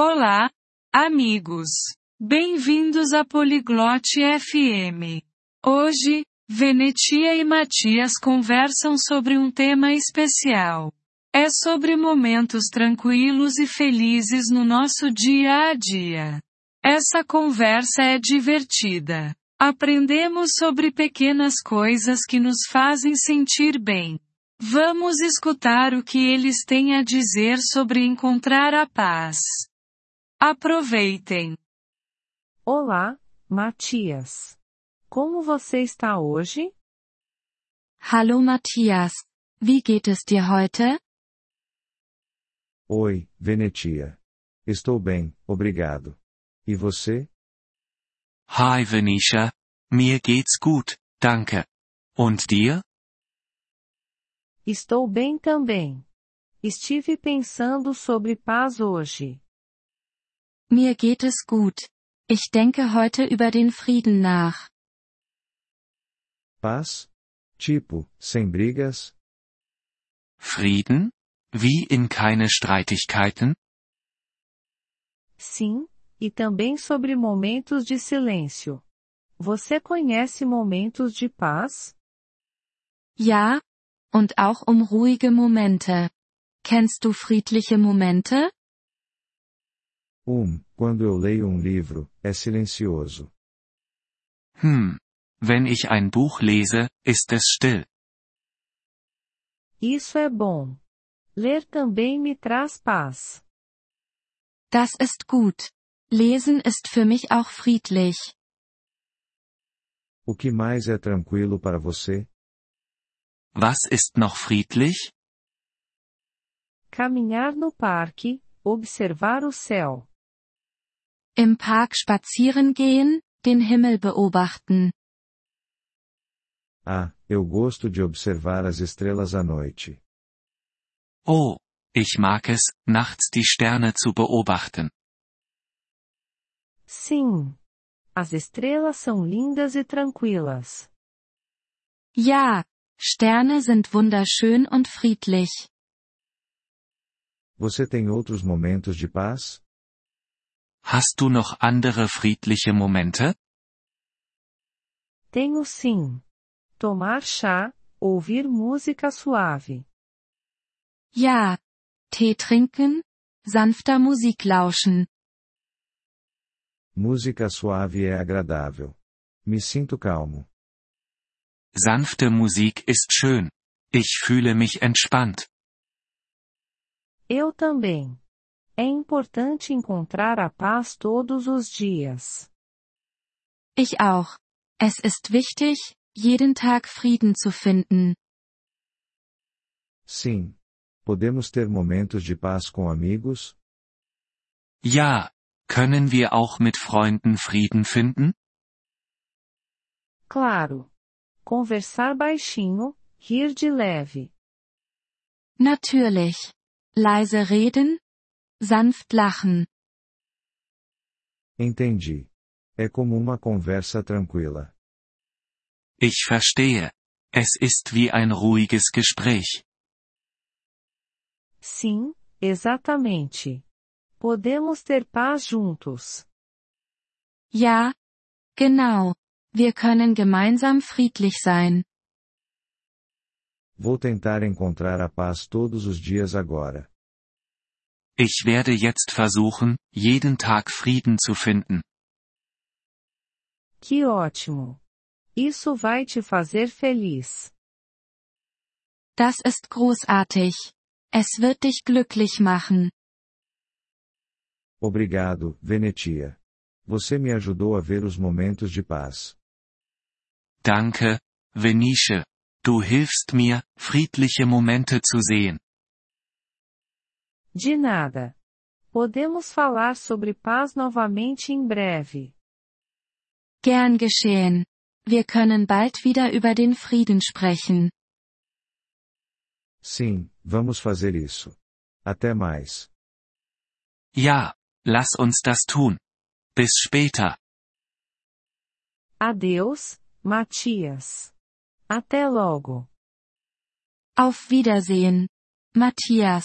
Olá, amigos. Bem-vindos a Poliglote FM. Hoje, Venetia e Matias conversam sobre um tema especial. É sobre momentos tranquilos e felizes no nosso dia a dia. Essa conversa é divertida. Aprendemos sobre pequenas coisas que nos fazem sentir bem. Vamos escutar o que eles têm a dizer sobre encontrar a paz. Aproveitem! Olá, Matias. Como você está hoje? Hallo Matthias. Wie geht es dir heute? Oi, Venetia. Estou bem, obrigado. E você? Hi Venetia. Mir geht's gut, danke. Und dir? Estou bem também. Estive pensando sobre paz hoje. Mir geht es gut. Ich denke heute über den Frieden nach. Paz? Tipo, sem brigas? Frieden? Wie in keine Streitigkeiten? Sim, e também sobre momentos de silêncio. Você conhece momentos de paz? Ja, und auch um ruhige Momente. Kennst du friedliche Momente? Um, quando eu leio um livro, é silencioso. Hm. Wenn ich ein Buch lese, ist es still. Isso é bom. Ler também me traz paz. Das ist gut. Lesen ist für mich auch friedlich. O que mais é tranquilo para você? Was ist noch friedlich? Caminhar no parque, observar o céu. Im Park spazieren gehen, den Himmel beobachten. Ah, eu gosto de observar as estrelas à noite. Oh, ich mag es, nachts die Sterne zu beobachten. Sim. As estrelas são lindas e tranquilas. Ja, Sterne sind wunderschön und friedlich. Você tem outros momentos de paz? Hast du noch andere friedliche Momente? Tenho sim. Tomar chá, ouvir música suave. Ja. Tee trinken, sanfter Musik lauschen. Música suave é agradável. Me sinto calmo. Sanfte Musik ist schön. Ich fühle mich entspannt. Eu também. É importante encontrar a paz todos os dias. Ich auch. Es ist wichtig, jeden Tag Frieden zu finden. Sim. Podemos ter momentos de paz com amigos? Ja. Können wir auch mit Freunden Frieden finden? Claro. Conversar baixinho, rir de leve. Natürlich. Leise reden, sanft lachen. Entendi. É como uma conversa tranquila. Ich verstehe. Es ist wie ein ruhiges Gespräch. Sim, exatamente. Podemos ter paz juntos. Ja. Genau. Wir können gemeinsam friedlich sein. Vou tentar encontrar a paz todos os dias agora. Ich werde jetzt versuchen, jeden Tag Frieden zu finden. Que ótimo! Isso vai te fazer feliz. Das ist großartig. Es wird dich glücklich machen. Obrigado, Venetia. Você me ajudou a ver os momentos de paz. Danke, Venice. Du hilfst mir, friedliche Momente zu sehen. De nada. Podemos falar sobre paz novamente em breve. Gern geschehen. Wir können bald wieder über den Frieden sprechen. Sim, vamos fazer isso. Até mais. Ja, lass uns das tun. Bis später. Adeus, Matias. Até logo. Auf Wiedersehen. Matthias.